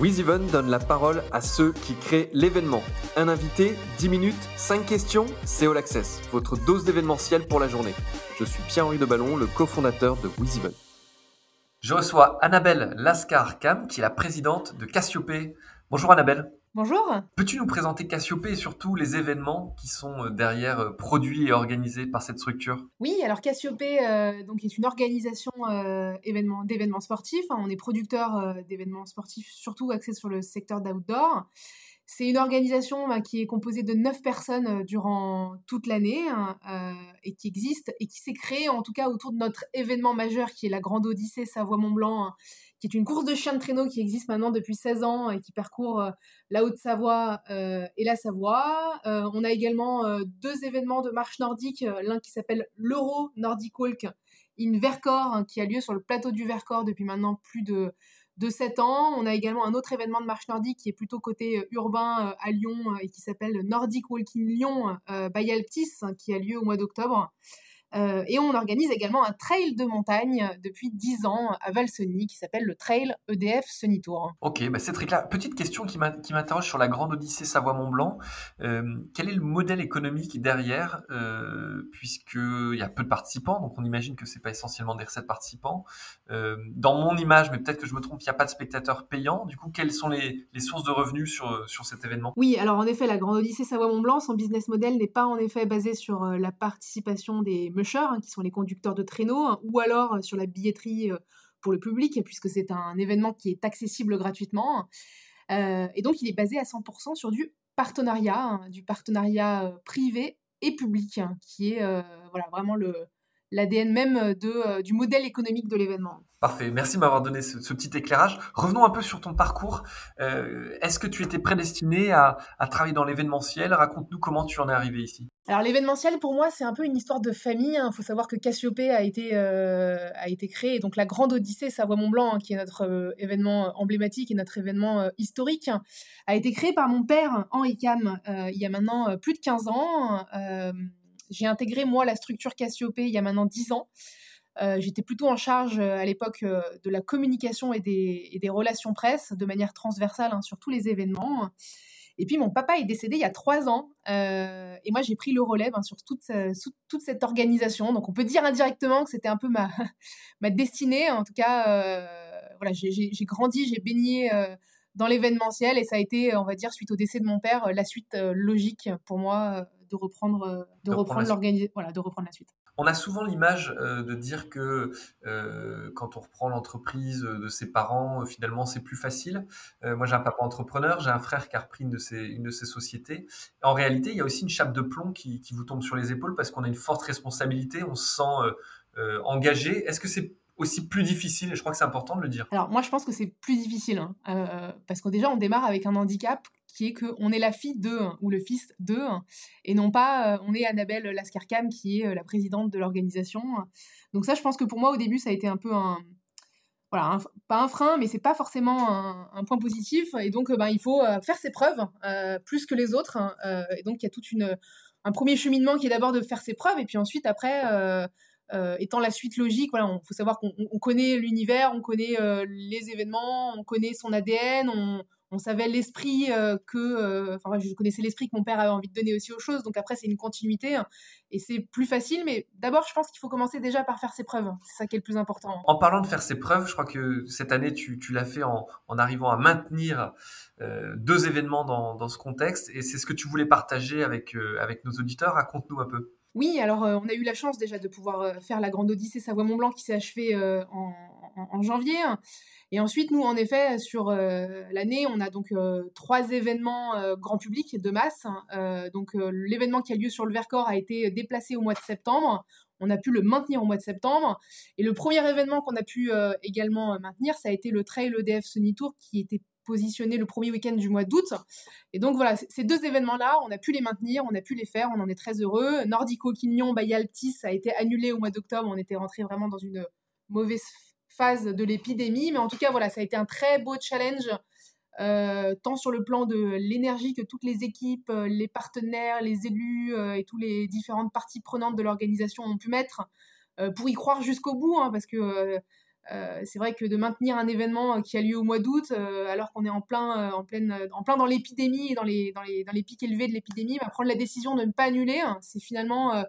WizEven donne la parole à ceux qui créent l'événement. Un invité, 10 minutes, 5 questions, c'est All Access, votre dose d'événementiel pour la journée. Je suis Pierre-Henri de Ballon, le cofondateur de WizEven. Je reçois Annabelle Lascar-Cam, qui est la présidente de Cassiopée. Bonjour Annabelle. Bonjour. Peux-tu nous présenter Cassiopée et surtout les événements qui sont euh, derrière euh, produits et organisés par cette structure? Oui, alors Cassiopée euh, donc est une organisation d'événements sportifs. on est producteur d'événements sportifs, surtout axés sur le secteur d'outdoor. C'est une organisation bah, qui est composée de neuf personnes durant toute l'année hein, et qui existe et qui s'est créée en tout cas autour de notre événement majeur qui est la Grande Odyssée Savoie-Mont-Blanc. Hein, qui est une course de chiens de traîneau qui existe maintenant depuis 16 ans et qui parcourt euh, la Haute-Savoie euh, et la Savoie. Euh, on a également deux événements de marche nordique, l'un qui s'appelle l'Euro Nordic Walk in Vercors, hein, qui a lieu sur le plateau du Vercors depuis maintenant plus de, de 7 ans. On a également un autre événement de marche nordique qui est plutôt côté urbain à Lyon et qui s'appelle Nordic Walking Lyon by Alptis, hein, qui a lieu au mois d'octobre. Euh, et on organise également un trail de montagne depuis 10 ans à Valseny qui s'appelle le Trail EDF Sunny Tour. Ok, bah c'est très clair. Petite question qui m'interroge sur la grande Odyssée Savoie-Mont-Blanc. Euh, quel est le modèle économique derrière euh, Puisqu'il y a peu de participants, donc on imagine que c'est pas essentiellement des recettes participants. Euh, dans mon image, mais peut-être que je me trompe, il n'y a pas de spectateurs payants. Du coup, quelles sont les, les sources de revenus sur, sur cet événement? Oui, alors en effet, la grande Odyssée Savoie-Mont-Blanc, son business model n'est pas en effet basé sur la participation des Hein, qui sont les conducteurs de traîneaux, hein, ou alors euh, sur la billetterie euh, pour le public, puisque c'est un événement qui est accessible gratuitement. Euh, et donc, il est basé à 100% sur du partenariat, hein, du partenariat privé et public, qui est voilà, vraiment le, l'ADN même de, du modèle économique de l'événement. Parfait, merci de m'avoir donné ce, petit éclairage. Revenons un peu sur ton parcours. Est-ce que tu étais prédestiné à, travailler dans l'événementiel? Raconte-nous comment tu en es arrivé ici. Alors l'événementiel, pour moi, c'est un peu une histoire de famille. Il hein. faut savoir que Cassiopée a été, euh, a été créé, donc la Grande Odyssée Savoie-Mont-Blanc, hein, qui est notre euh, événement emblématique et notre événement historique, a été créé par mon père, Henri Cam, il y a maintenant plus de 15 ans. j'ai intégré, moi, la structure Cassiopée il y a maintenant 10 ans. Euh, j'étais plutôt en charge euh, à l'époque euh, de la communication et des, relations presse de manière transversale hein, sur tous les événements. Et puis mon papa est décédé il y a trois ans et moi j'ai pris le relais ben, sur toute, toute, cette organisation. Donc on peut dire indirectement que c'était un peu ma, ma destinée. En tout cas, voilà, j'ai grandi, j'ai baigné dans l'événementiel et ça a été, on va dire, suite au décès de mon père, la suite logique pour moi de reprendre, de, reprendre, voilà, de reprendre la suite. On a souvent l'image euh, de dire que euh, quand on reprend l'entreprise de ses parents, euh, finalement, c'est plus facile. moi, j'ai un papa entrepreneur, j'ai un frère qui a repris une de ses, sociétés. En réalité, il y a aussi une chape de plomb qui, qui vous tombe sur les épaules parce qu'on a une forte responsabilité, on se sent engagé. Est-ce que c'est aussi plus difficile et je crois que c'est important de le dire. Alors moi je pense que c'est plus difficile hein, parce que déjà on démarre avec un handicap qui est qu'on est la fille d'eux ou le fils d'eux et non pas euh, on est Annabelle Lascarcam qui est euh, la présidente de l'organisation. Donc ça, je pense que pour moi au début, ça a été un peu un voilà, pas un frein, mais c'est pas forcément un, point positif. Et donc, ben, il faut euh, faire ses preuves plus que les autres. Hein, et donc, il y a tout une, un premier cheminement qui est d'abord de faire ses preuves, et puis ensuite, après, étant la suite logique, voilà, il faut savoir qu'on connaît l'univers, on connaît les événements, on connaît son ADN, on, on savait l'esprit euh, que, euh, enfin, je connaissais l'esprit que mon père avait envie de donner aussi aux choses. Donc après, c'est une continuité hein, et c'est plus facile. Mais d'abord, je pense qu'il faut commencer déjà par faire ses preuves. C'est ça qui est le plus important. En parlant de faire ses preuves, je crois que cette année, tu, l'as fait en, arrivant à maintenir euh, deux événements dans, ce contexte. Et c'est ce que tu voulais partager avec nos auditeurs. Raconte-nous un peu. Oui, alors on a eu la chance déjà de pouvoir faire la Grande Odyssée Savoie-Mont-Blanc qui s'est achevée en, en, janvier. Et ensuite, nous, en effet, sur euh, l'année, on a donc euh, trois événements euh, grand public de masse. donc, l'événement qui a lieu sur le Vercors a été déplacé au mois de septembre. On a pu le maintenir au mois de septembre. Et le premier événement qu'on a pu également maintenir, ça a été le Trail EDF Sunny Tour qui était positionné le premier week-end du mois d'août. Et donc voilà, ces deux événements-là, on a pu les maintenir, on a pu les faire, on en est très heureux. Nordico Quignon, Bayaltis a été annulé au mois d'octobre, on était rentré vraiment dans une mauvaise phase de l'épidémie. Mais en tout cas, voilà, ça a été un très beau challenge, euh, tant sur le plan de l'énergie que toutes les équipes, euh, les partenaires, les élus euh, et toutes les différentes parties prenantes de l'organisation ont pu mettre pour y croire jusqu'au bout, hein, parce que c'est vrai que de maintenir un événement qui a lieu au mois d'août, alors qu'on est en plein, en pleine, en plein dans l'épidémie et dans les, dans, les, dans les pics élevés de l'épidémie, bah, prendre la décision de ne pas annuler, hein, c'est finalement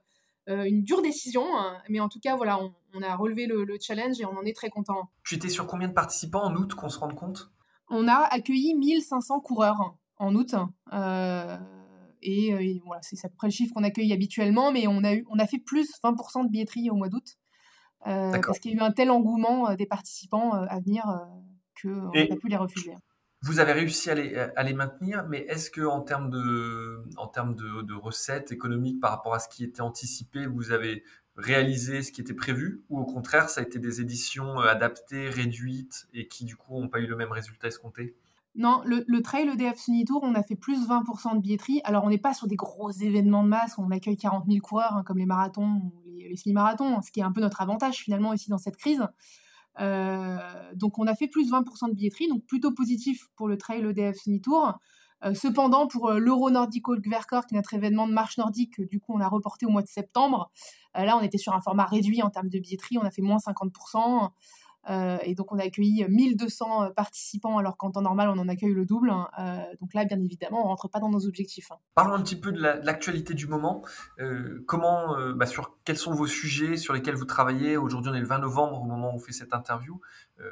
une dure décision. Hein. mais en tout cas, voilà, on, a relevé le, le, challenge et on en est très content. Tu étais sur combien de participants en août qu'on se rende compte? On a accueilli 1500 coureurs en août. Et, voilà, c'est à peu près le chiffre qu'on accueille habituellement, mais on a, eu, on a fait plus 20% de billetterie au mois d'août. Euh, parce qu'il y a eu un tel engouement euh, des participants euh, à venir qu'on n'a pas pu les refuser. Vous avez réussi à les, à les maintenir, mais est-ce que en termes, de, en termes de, de, recettes économiques par rapport à ce qui était anticipé, vous avez réalisé ce qui était prévu, ou au contraire, ça a été des éditions adaptées, réduites, et qui du coup n'ont pas eu le même résultat escompté? Non, le, le trail EDF Sunny Tour, on a fait plus 20% de billetterie. Alors, on n'est pas sur des gros événements de masse où on accueille 40 000 coureurs, hein, comme les marathons ou les, semi-marathons, ce qui est un peu notre avantage finalement ici dans cette crise. Euh, donc, on a fait plus 20% de billetterie, donc plutôt positif pour le trail EDF Sunny Tour. Euh, cependant, pour euh, l'Euro Nordico Verkor, qui est notre événement de marche nordique, du coup, on a reporté au mois de septembre. là, on était sur un format réduit en termes de billetterie, on a fait moins 50%. Euh, et donc, on a accueilli 1200 euh, participants, alors qu'en temps normal, on en accueille le double. Hein. Euh, donc là, bien évidemment, on rentre pas dans nos objectifs. Hein. Parlons un petit peu de l'actualité du moment. comment, bah, sur quels sont vos sujets sur lesquels vous travaillez? Aujourd'hui, on est le 20 novembre au moment où on fait cette interview.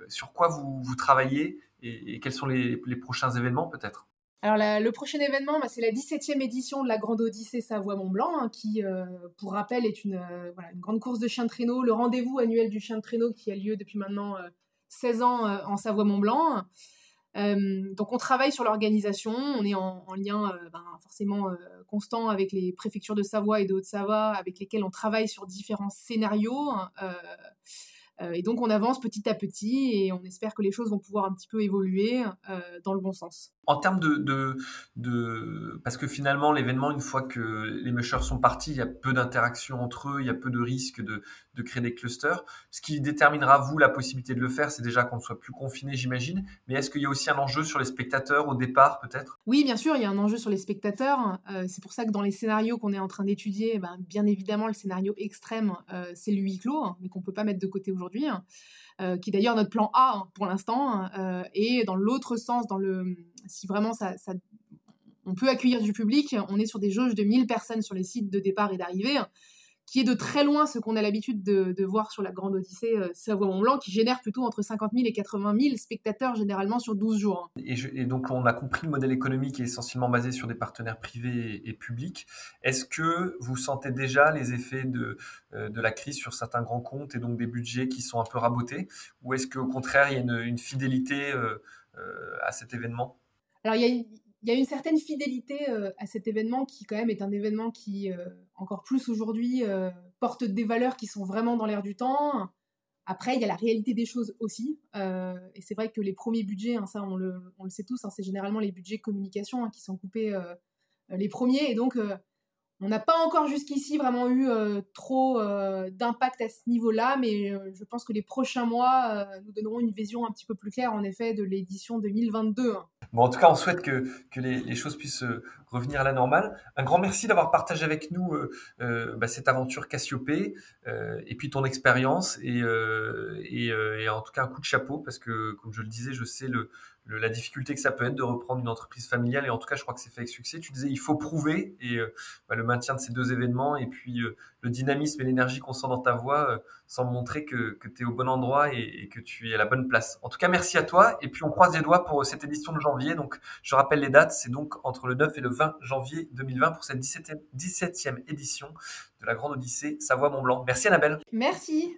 sur quoi vous, vous travaillez? Et, quels sont les prochains événements peut-être? Alors le prochain événement, bah, c'est la 17e édition de la Grande Odyssée Savoie-Mont-Blanc, hein, qui, euh, pour rappel, est une, euh, grande course de chien de traîneau, le rendez-vous annuel du chien de traîneau qui a lieu depuis maintenant 16 euh, ans en Savoie-Mont-Blanc. donc on travaille sur l'organisation, on est en, lien ben, forcément constant avec les préfectures de Savoie et de Haute-Savoie, avec lesquelles on travaille sur différents scénarios. Hein, euh, et donc on avance petit à petit et on espère que les choses vont pouvoir un petit peu évoluer euh, dans le bon sens. En termes de, de, Parce que finalement, l'événement, une fois que les mushers sont partis, il y a peu d'interactions entre eux, il y a peu de risques de, de créer des clusters. Ce qui déterminera, vous, la possibilité de le faire, c'est déjà qu'on ne soit plus confiné, j'imagine. Mais est-ce qu'il y a aussi un enjeu sur les spectateurs au départ, peut-être? Oui, bien sûr, il y a un enjeu sur les spectateurs. Euh, c'est pour ça que dans les scénarios qu'on est en train d'étudier, ben, bien évidemment, le scénario extrême, c'est le huis clos, hein, mais qu'on ne peut pas mettre de côté aujourd'hui Hein, euh, qui est d'ailleurs notre plan A hein, pour l'instant, hein, euh, et dans l'autre sens, dans le, si vraiment ça, on peut accueillir du public, on est sur des jauges de 1000 personnes sur les sites de départ et d'arrivée, qui est de très loin ce qu'on a l'habitude de, voir sur la Grande Odyssée euh, Savoie-Mont-Blanc, qui génère plutôt entre 50 000 et 80 000 spectateurs généralement sur 12 jours. Et, donc on a compris le modèle économique est essentiellement basé sur des partenaires privés et, publics. Est-ce que vous sentez déjà les effets de, euh, de la crise sur certains grands comptes et donc des budgets qui sont un peu rabotés? Ou est-ce qu'au contraire il y a une, fidélité euh, à cet événement? Alors, il y, a, il y a une certaine fidélité euh, à cet événement qui quand même est un événement qui, euh, encore plus aujourd'hui, euh, porte des valeurs qui sont vraiment dans l'air du temps. Après, il y a la réalité des choses aussi. et c'est vrai que les premiers budgets, hein, ça on le, sait tous, hein, c'est généralement les budgets communication hein, qui sont coupés les premiers. Et donc, on n'a pas encore jusqu'ici vraiment eu trop d'impact à ce niveau-là, mais je pense que les prochains mois nous donneront une vision un petit peu plus claire, en effet, de l'édition 2022. Bon, en tout cas, on souhaite que, les, choses puissent euh, revenir à la normale. Un grand merci d'avoir partagé avec nous euh, euh bah, cette aventure Cassiopée euh, et puis ton expérience euh, et, en tout cas un coup de chapeau parce que, comme je le disais, je sais le, la difficulté que ça peut être de reprendre une entreprise familiale. Et en tout cas, je crois que c'est fait avec succès. Tu disais, il faut prouver. Et euh, bah, le maintien de ces deux événements et puis euh, le dynamisme et l'énergie qu'on sent dans ta voix euh, semblent montrer que, que tu es au bon endroit et, que tu es à la bonne place. En tout cas, merci à toi. Et puis, on croise les doigts pour cette édition de janvier. Donc, je rappelle les dates. C'est donc entre le 9 et le 20 janvier 2020 pour cette 17e, 17e édition de la Grande Odyssée Savoie-Mont-Blanc. Merci Annabelle. Merci.